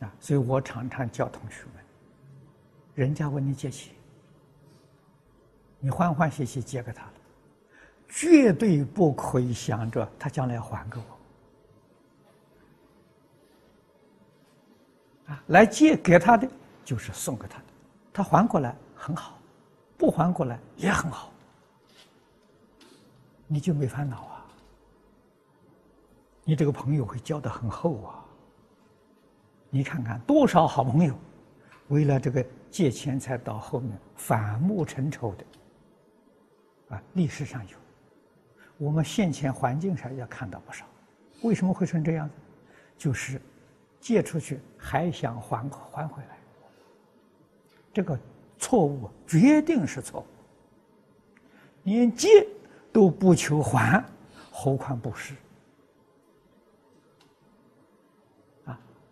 啊，所以我常常教同学们，人家问你借钱，你欢欢喜喜借给他了，绝对不可以想着他将来还给我。啊，来借给他的就是送给他的，他还过来很好，不还过来也很好，你就没烦恼啊，你这个朋友会交的很厚啊。你看看多少好朋友，为了这个借钱财到后面反目成仇的，啊，历史上有，我们现前环境上也看到不少。为什么会成这样子？就是借出去还想还还回来，这个错误决定是错误。连借都不求还，何况不是？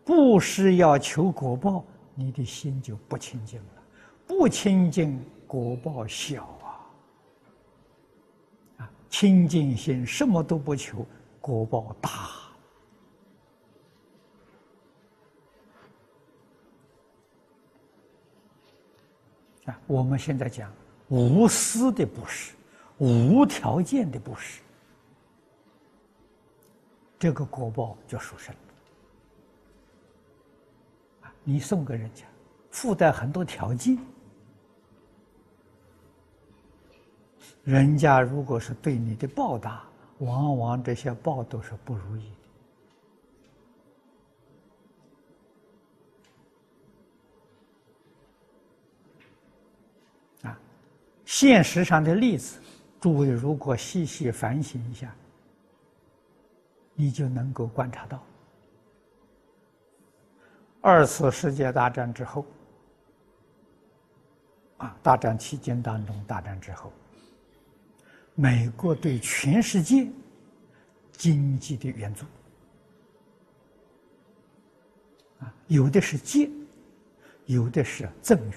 不是要求果报，你的心就不清净了。不清净，果报小啊！啊，清净心什么都不求，果报大。啊，我们现在讲无私的布施，无条件的布施，这个果报就殊胜。你送给人家，附带很多条件，人家如果是对你的报答，往往这些报都是不如意的。啊，现实上的例子，诸位如果细细反省一下，你就能够观察到。二次世界大战之后，啊，大战期间当中，大战之后，美国对全世界经济的援助，啊，有的是借，有的是赠予，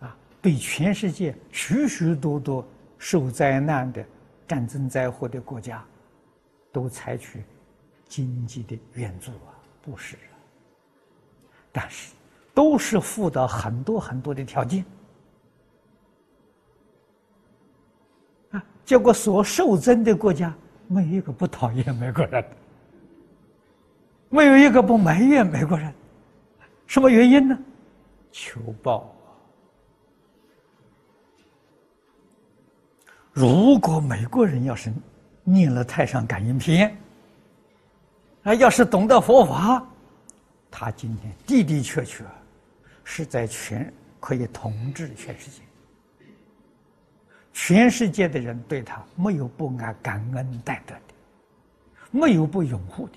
啊，对全世界许许多多受灾难的战争灾祸的国家，都采取。经济的援助啊，不是，但是都是附到很多很多的条件啊。结果所受赠的国家没有一个不讨厌美国人，没有一个不埋怨美国人，什么原因呢？求报啊。如果美国人要是念了《太上感应篇》。啊，要是懂得佛法，他今天的的确确是在全可以统治全世界，全世界的人对他没有不安感恩戴德的，没有不拥护的。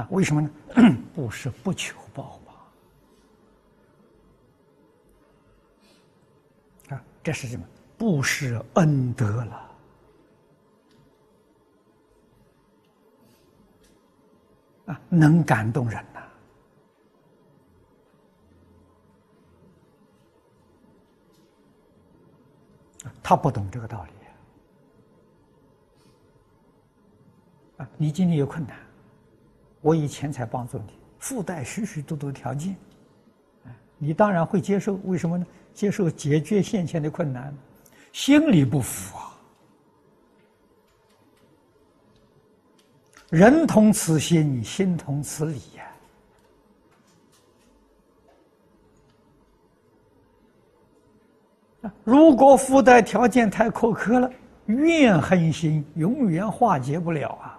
啊，为什么呢？不是不求报吗？啊，这是什么？不是恩德了。能感动人呐！他不懂这个道理啊！你今天有困难，我以钱财帮助你，附带许许多多条件，你当然会接受。为什么呢？接受解决现前的困难，心里不服啊！人同此心，心同此理呀。如果附带条件太苛刻了，怨恨心永远化解不了啊。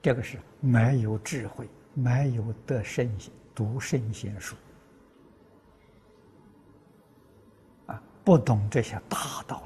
这个是没有智慧，没有得圣贤读圣贤书啊，不懂这些大道理。